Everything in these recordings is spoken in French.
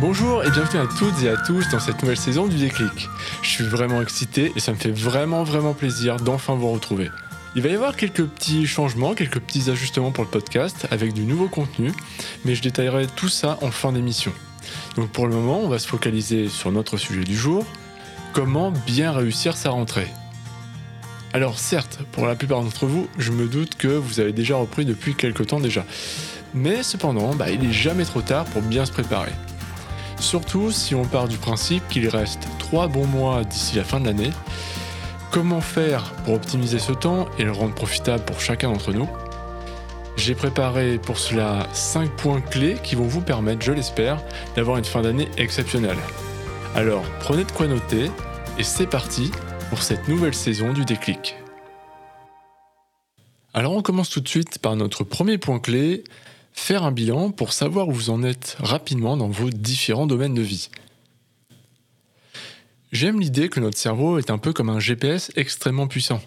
Bonjour et bienvenue à toutes et à tous dans cette nouvelle saison du déclic. Je suis vraiment excité et ça me fait vraiment vraiment plaisir d'enfin vous retrouver. Il va y avoir quelques petits changements, quelques petits ajustements pour le podcast avec du nouveau contenu, mais je détaillerai tout ça en fin d'émission. Donc pour le moment, on va se focaliser sur notre sujet du jour, comment bien réussir sa rentrée. Alors certes, pour la plupart d'entre vous, je me doute que vous avez déjà repris depuis quelques temps déjà. Mais cependant, bah, il n'est jamais trop tard pour bien se préparer. Surtout si on part du principe qu'il reste 3 bons mois d'ici la fin de l'année. Comment faire pour optimiser ce temps et le rendre profitable pour chacun d'entre nous? J'ai préparé pour cela 5 points clés qui vont vous permettre, je l'espère, d'avoir une fin d'année exceptionnelle. Alors prenez de quoi noter et c'est parti pour cette nouvelle saison du déclic. Alors on commence tout de suite par notre premier point clé, faire un bilan pour savoir où vous en êtes rapidement dans vos différents domaines de vie. J'aime l'idée que notre cerveau est un peu comme un GPS extrêmement puissant.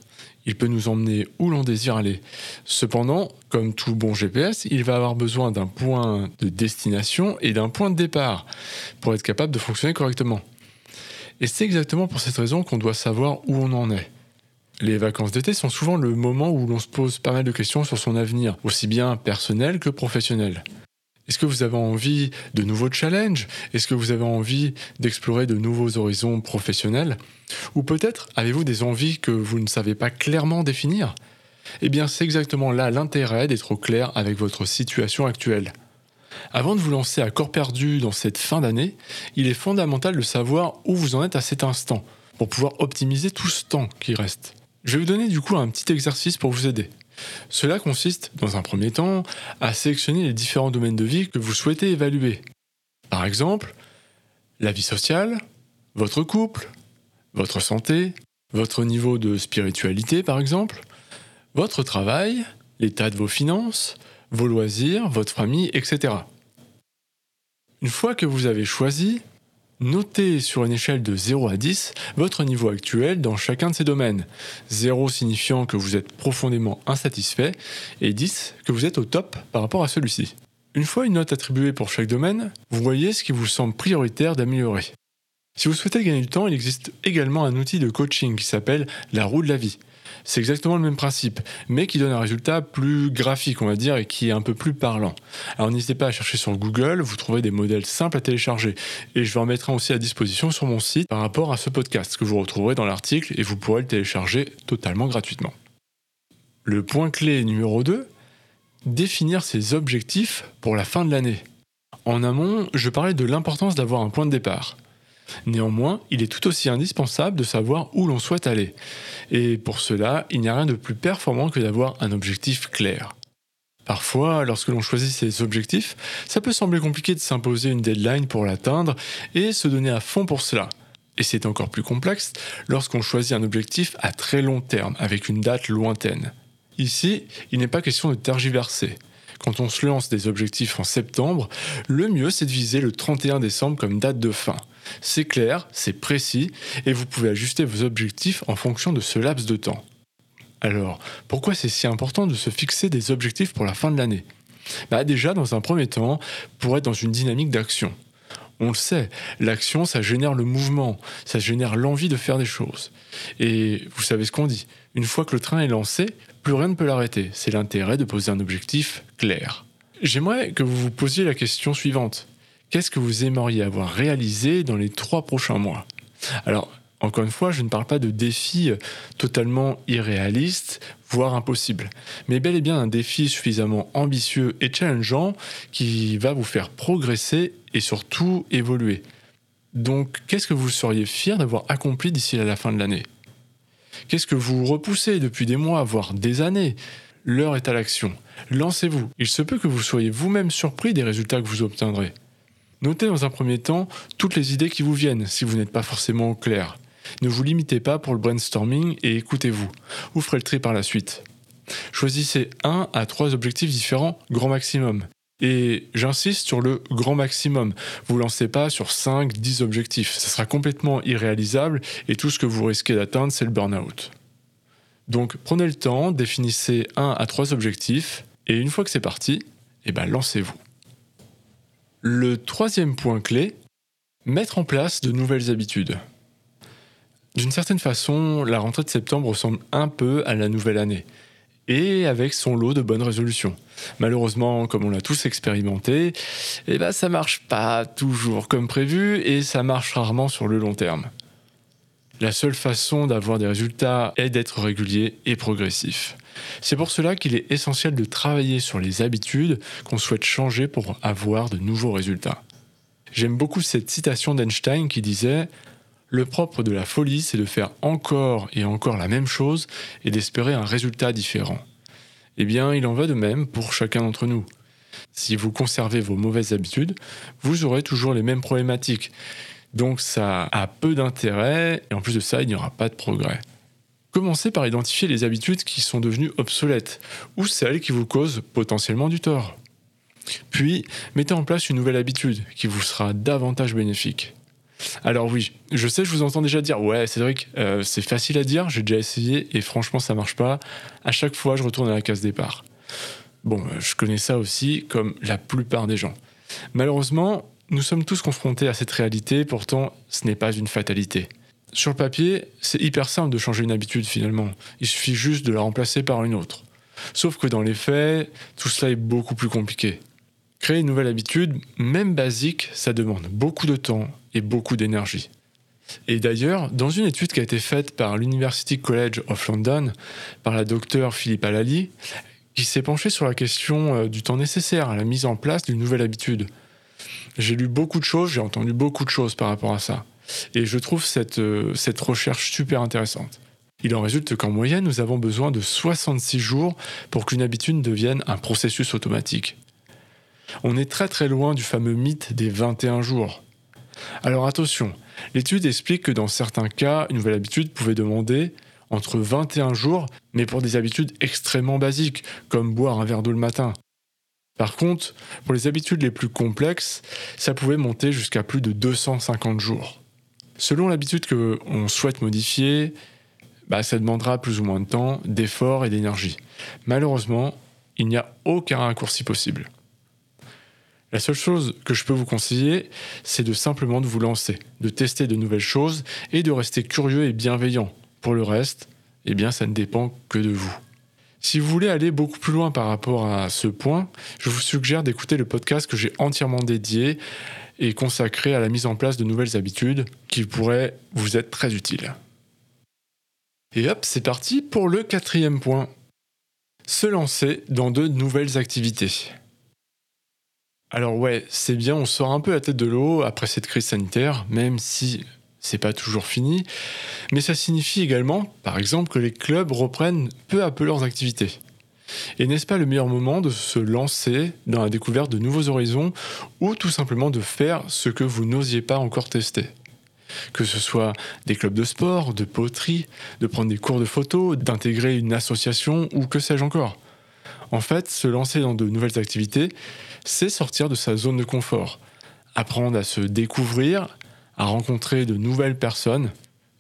Il peut nous emmener où l'on désire aller. Cependant, comme tout bon GPS, il va avoir besoin d'un point de destination et d'un point de départ pour être capable de fonctionner correctement. Et c'est exactement pour cette raison qu'on doit savoir où on en est. Les vacances d'été sont souvent le moment où l'on se pose pas mal de questions sur son avenir, aussi bien personnel que professionnel. Est-ce que vous avez envie de nouveaux challenges? Est-ce que vous avez envie d'explorer de nouveaux horizons professionnels? Ou peut-être avez-vous des envies que vous ne savez pas clairement définir? Eh bien c'est exactement là l'intérêt d'être au clair avec votre situation actuelle. Avant de vous lancer à corps perdu dans cette fin d'année, il est fondamental de savoir où vous en êtes à cet instant, pour pouvoir optimiser tout ce temps qui reste. Je vais vous donner du coup un petit exercice pour vous aider. Cela consiste, dans un premier temps, à sélectionner les différents domaines de vie que vous souhaitez évaluer. Par exemple, la vie sociale, votre couple, votre santé, votre niveau de spiritualité par exemple, votre travail, l'état de vos finances, vos loisirs, votre famille, etc. Une fois que vous avez choisi, Notez sur une échelle de 0 à 10 votre niveau actuel dans chacun de ces domaines. 0 signifiant que vous êtes profondément insatisfait et 10 que vous êtes au top par rapport à celui-ci. Une fois une note attribuée pour chaque domaine, vous voyez ce qui vous semble prioritaire d'améliorer. Si vous souhaitez gagner du temps, il existe également un outil de coaching qui s'appelle la roue de la vie. C'est exactement le même principe, mais qui donne un résultat plus graphique, on va dire, et qui est un peu plus parlant. Alors n'hésitez pas à chercher sur Google, vous trouverez des modèles simples à télécharger. Et je vous en mettrai aussi à disposition sur mon site par rapport à ce podcast que vous retrouverez dans l'article et vous pourrez le télécharger totalement gratuitement. Le point clé numéro 2, définir ses objectifs pour la fin de l'année. En amont, je parlais de l'importance d'avoir un point de départ. Néanmoins, il est tout aussi indispensable de savoir où l'on souhaite aller. Et pour cela, il n'y a rien de plus performant que d'avoir un objectif clair. Parfois, lorsque l'on choisit ses objectifs, ça peut sembler compliqué de s'imposer une deadline pour l'atteindre et se donner à fond pour cela. Et c'est encore plus complexe lorsqu'on choisit un objectif à très long terme, avec une date lointaine. Ici, il n'est pas question de tergiverser. Quand on se lance des objectifs en septembre, le mieux c'est de viser le 31 décembre comme date de fin. C'est clair, c'est précis, et vous pouvez ajuster vos objectifs en fonction de ce laps de temps. Alors, pourquoi c'est si important de se fixer des objectifs pour la fin de l'année? Bah Déjà, dans un premier temps, pour être dans une dynamique d'action. On le sait, l'action, ça génère le mouvement, ça génère l'envie de faire des choses. Et vous savez ce qu'on dit, une fois que le train est lancé, plus rien ne peut l'arrêter. C'est l'intérêt de poser un objectif clair. J'aimerais que vous vous posiez la question suivante. Qu'est-ce que vous aimeriez avoir réalisé dans les trois prochains mois? Alors, encore une fois, je ne parle pas de défis totalement irréalistes, voire impossibles, mais bel et bien un défi suffisamment ambitieux et challengeant qui va vous faire progresser et surtout évoluer. Donc, qu'est-ce que vous seriez fier d'avoir accompli d'ici à la fin de l'année? Qu'est-ce que vous repoussez depuis des mois, voire des années? L'heure est à l'action. Lancez-vous. Il se peut que vous soyez vous-même surpris des résultats que vous obtiendrez. Notez dans un premier temps toutes les idées qui vous viennent si vous n'êtes pas forcément clair. Ne vous limitez pas pour le brainstorming et écoutez-vous. Vous ferez le tri par la suite. Choisissez un à trois objectifs différents, grand maximum. Et j'insiste sur le grand maximum. Vous lancez pas sur 5, 10 objectifs. Ce sera complètement irréalisable et tout ce que vous risquez d'atteindre, c'est le burn-out. Donc prenez le temps, définissez un à trois objectifs et une fois que c'est parti, eh ben lancez-vous. Le troisième point clé, mettre en place de nouvelles habitudes. D'une certaine façon, la rentrée de septembre ressemble un peu à la nouvelle année, et avec son lot de bonnes résolutions. Malheureusement, comme on l'a tous expérimenté, eh ben, ça marche pas toujours comme prévu, et ça marche rarement sur le long terme. La seule façon d'avoir des résultats est d'être régulier et progressif. C'est pour cela qu'il est essentiel de travailler sur les habitudes qu'on souhaite changer pour avoir de nouveaux résultats. J'aime beaucoup cette citation d'Einstein qui disait Le propre de la folie, c'est de faire encore et encore la même chose et d'espérer un résultat différent. Eh bien, il en va de même pour chacun d'entre nous. Si vous conservez vos mauvaises habitudes, vous aurez toujours les mêmes problématiques. Donc ça a peu d'intérêt et en plus de ça, il n'y aura pas de progrès. Commencez par identifier les habitudes qui sont devenues obsolètes ou celles qui vous causent potentiellement du tort. Puis, mettez en place une nouvelle habitude qui vous sera davantage bénéfique. Alors oui, je sais, je vous entends déjà dire, ouais Cédric, euh, c'est facile à dire, j'ai déjà essayé et franchement ça marche pas. À chaque fois, je retourne à la case départ. Bon, euh, je connais ça aussi, comme la plupart des gens. Malheureusement, nous sommes tous confrontés à cette réalité, pourtant ce n'est pas une fatalité. Sur le papier, c'est hyper simple de changer une habitude finalement. Il suffit juste de la remplacer par une autre. Sauf que dans les faits, tout cela est beaucoup plus compliqué. Créer une nouvelle habitude, même basique, ça demande beaucoup de temps et beaucoup d'énergie. Et d'ailleurs, dans une étude qui a été faite par l'University College of London, par la docteure Philippe Alali, qui s'est penchée sur la question euh, du temps nécessaire à la mise en place d'une nouvelle habitude, j'ai lu beaucoup de choses, j'ai entendu beaucoup de choses par rapport à ça. Et je trouve cette, euh, cette recherche super intéressante. Il en résulte qu'en moyenne, nous avons besoin de 66 jours pour qu'une habitude devienne un processus automatique. On est très très loin du fameux mythe des 21 jours. Alors attention, l'étude explique que dans certains cas, une nouvelle habitude pouvait demander entre 21 jours, mais pour des habitudes extrêmement basiques, comme boire un verre d'eau le matin, par contre, pour les habitudes les plus complexes, ça pouvait monter jusqu'à plus de 250 jours. Selon l'habitude que on souhaite modifier, bah, ça demandera plus ou moins de temps, d'efforts et d'énergie. Malheureusement, il n'y a aucun raccourci possible. La seule chose que je peux vous conseiller, c'est de simplement de vous lancer, de tester de nouvelles choses et de rester curieux et bienveillant. Pour le reste, eh bien ça ne dépend que de vous. Si vous voulez aller beaucoup plus loin par rapport à ce point, je vous suggère d'écouter le podcast que j'ai entièrement dédié et consacré à la mise en place de nouvelles habitudes qui pourraient vous être très utiles. Et hop, c'est parti pour le quatrième point. Se lancer dans de nouvelles activités. Alors ouais, c'est bien, on sort un peu la tête de l'eau après cette crise sanitaire, même si c'est pas toujours fini, mais ça signifie également, par exemple, que les clubs reprennent peu à peu leurs activités. Et n'est-ce pas le meilleur moment de se lancer dans la découverte de nouveaux horizons ou tout simplement de faire ce que vous n'osiez pas encore tester? Que ce soit des clubs de sport, de poterie, de prendre des cours de photo, d'intégrer une association ou que sais-je encore? En fait, se lancer dans de nouvelles activités, c'est sortir de sa zone de confort, apprendre à se découvrir, à rencontrer de nouvelles personnes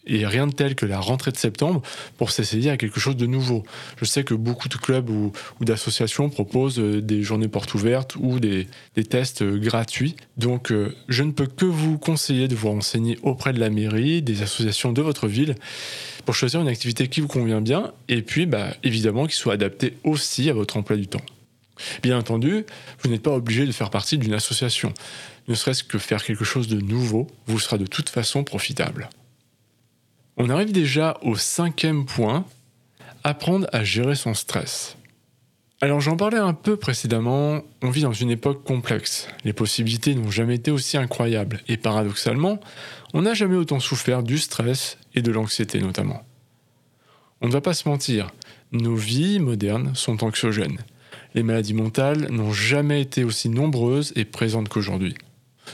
et rien de tel que la rentrée de septembre pour s'essayer à quelque chose de nouveau. Je sais que beaucoup de clubs ou, d'associations proposent euh, des journées portes ouvertes ou des, tests euh, gratuits. Donc euh, je ne peux que vous conseiller de vous renseigner auprès de la mairie, des associations de votre ville pour choisir une activité qui vous convient bien et puis bah, évidemment qui soit adaptée aussi à votre emploi du temps. Bien entendu, vous n'êtes pas obligé de faire partie d'une association. Ne serait-ce que faire quelque chose de nouveau vous sera de toute façon profitable. On arrive déjà au cinquième point, apprendre à gérer son stress. Alors j'en parlais un peu précédemment, on vit dans une époque complexe. Les possibilités n'ont jamais été aussi incroyables et paradoxalement, on n'a jamais autant souffert du stress et de l'anxiété notamment. On ne va pas se mentir, nos vies modernes sont anxiogènes les maladies mentales n'ont jamais été aussi nombreuses et présentes qu'aujourd'hui.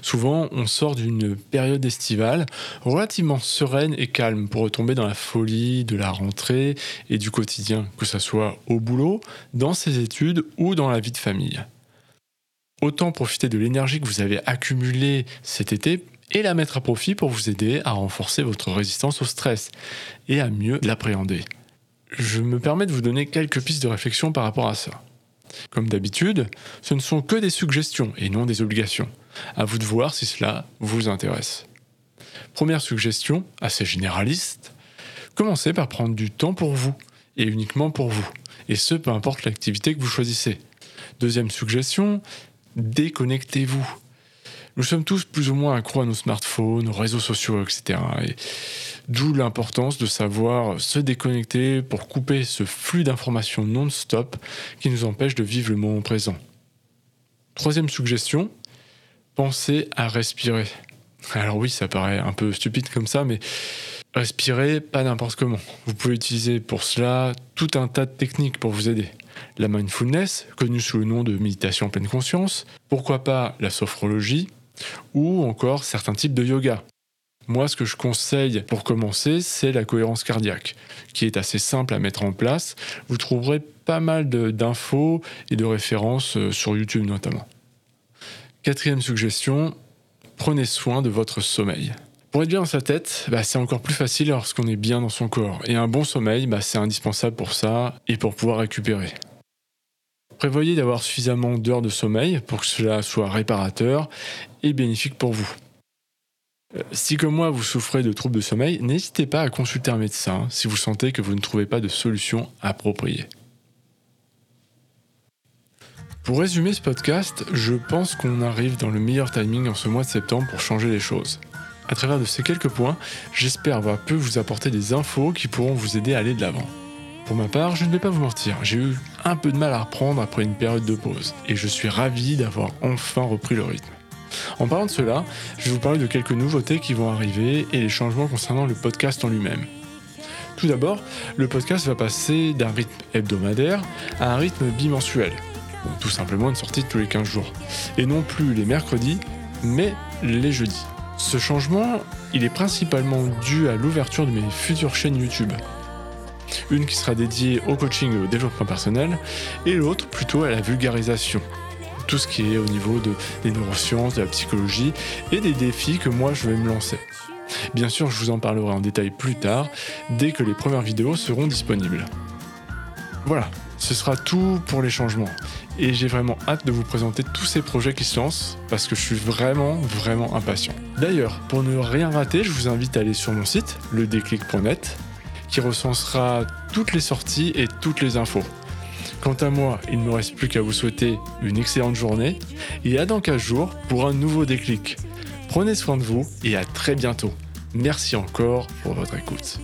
Souvent, on sort d'une période estivale relativement sereine et calme pour retomber dans la folie de la rentrée et du quotidien, que ce soit au boulot, dans ses études ou dans la vie de famille. Autant profiter de l'énergie que vous avez accumulée cet été et la mettre à profit pour vous aider à renforcer votre résistance au stress et à mieux l'appréhender. Je me permets de vous donner quelques pistes de réflexion par rapport à ça. Comme d'habitude, ce ne sont que des suggestions et non des obligations. À vous de voir si cela vous intéresse. Première suggestion, assez généraliste, commencez par prendre du temps pour vous, et uniquement pour vous, et ce peu importe l'activité que vous choisissez. Deuxième suggestion, déconnectez-vous. Nous sommes tous plus ou moins accros à nos smartphones, aux réseaux sociaux, etc. Et d'où l'importance de savoir se déconnecter pour couper ce flux d'informations non-stop qui nous empêche de vivre le moment présent. Troisième suggestion, pensez à respirer. Alors oui, ça paraît un peu stupide comme ça, mais respirer pas n'importe comment. Vous pouvez utiliser pour cela tout un tas de techniques pour vous aider. La mindfulness, connue sous le nom de méditation pleine conscience, pourquoi pas la sophrologie, ou encore certains types de yoga. Moi, ce que je conseille pour commencer, c'est la cohérence cardiaque, qui est assez simple à mettre en place. Vous trouverez pas mal d'infos et de références euh, sur YouTube notamment. Quatrième suggestion, prenez soin de votre sommeil. Pour être bien dans sa tête, bah, c'est encore plus facile lorsqu'on est bien dans son corps. Et un bon sommeil, bah, c'est indispensable pour ça et pour pouvoir récupérer. Prévoyez d'avoir suffisamment d'heures de sommeil pour que cela soit réparateur et bénéfique pour vous. Euh, si comme moi vous souffrez de troubles de sommeil, n'hésitez pas à consulter un médecin si vous sentez que vous ne trouvez pas de solution appropriée. Pour résumer ce podcast, je pense qu'on arrive dans le meilleur timing en ce mois de septembre pour changer les choses. À travers de ces quelques points, j'espère avoir pu vous apporter des infos qui pourront vous aider à aller de l'avant. Pour ma part, je ne vais pas vous mentir, j'ai eu un peu de mal à reprendre après une période de pause, et je suis ravi d'avoir enfin repris le rythme. En parlant de cela, je vais vous parler de quelques nouveautés qui vont arriver et les changements concernant le podcast en lui-même. Tout d'abord, le podcast va passer d'un rythme hebdomadaire à un rythme bimensuel. Tout simplement une sortie tous les 15 jours. Et non plus les mercredis, mais les jeudis. Ce changement, il est principalement dû à l'ouverture de mes futures chaînes YouTube. Une qui sera dédiée au coaching et au développement personnel, et l'autre plutôt à la vulgarisation, tout ce qui est au niveau de, des neurosciences, de la psychologie et des défis que moi je vais me lancer. Bien sûr, je vous en parlerai en détail plus tard, dès que les premières vidéos seront disponibles. Voilà, ce sera tout pour les changements. Et j'ai vraiment hâte de vous présenter tous ces projets qui se lancent, parce que je suis vraiment, vraiment impatient. D'ailleurs, pour ne rien rater, je vous invite à aller sur mon site, ledéclic.net, qui recensera toutes les sorties et toutes les infos. Quant à moi, il ne me reste plus qu'à vous souhaiter une excellente journée et à dans 15 jours pour un nouveau déclic. Prenez soin de vous et à très bientôt. Merci encore pour votre écoute.